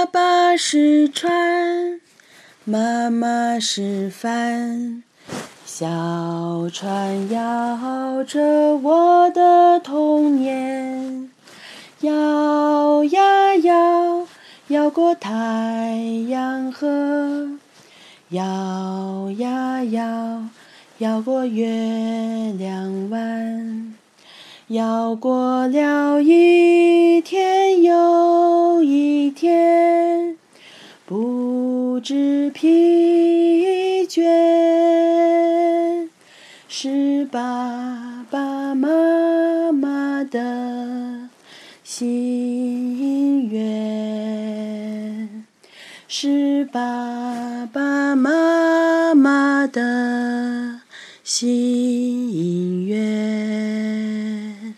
爸爸是船，妈妈是帆，小船摇着我的童年，摇呀摇，摇过太阳河，摇呀摇，摇过月亮湾。摇过了一不知疲倦，是爸爸妈妈的心愿，是爸爸妈妈的心愿。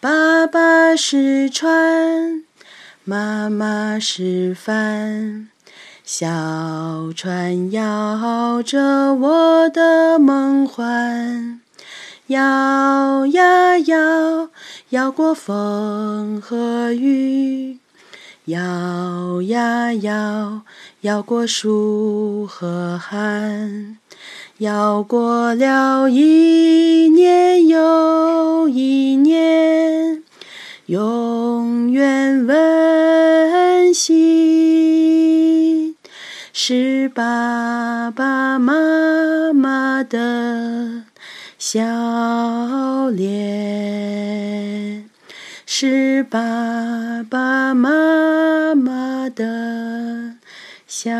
爸爸是船，妈妈是帆，小船摇着我的梦幻，摇呀摇，摇过风和雨，摇呀摇，摇过树和寒，摇过了一年又一年，是爸爸妈妈的笑脸，是爸爸妈妈的笑。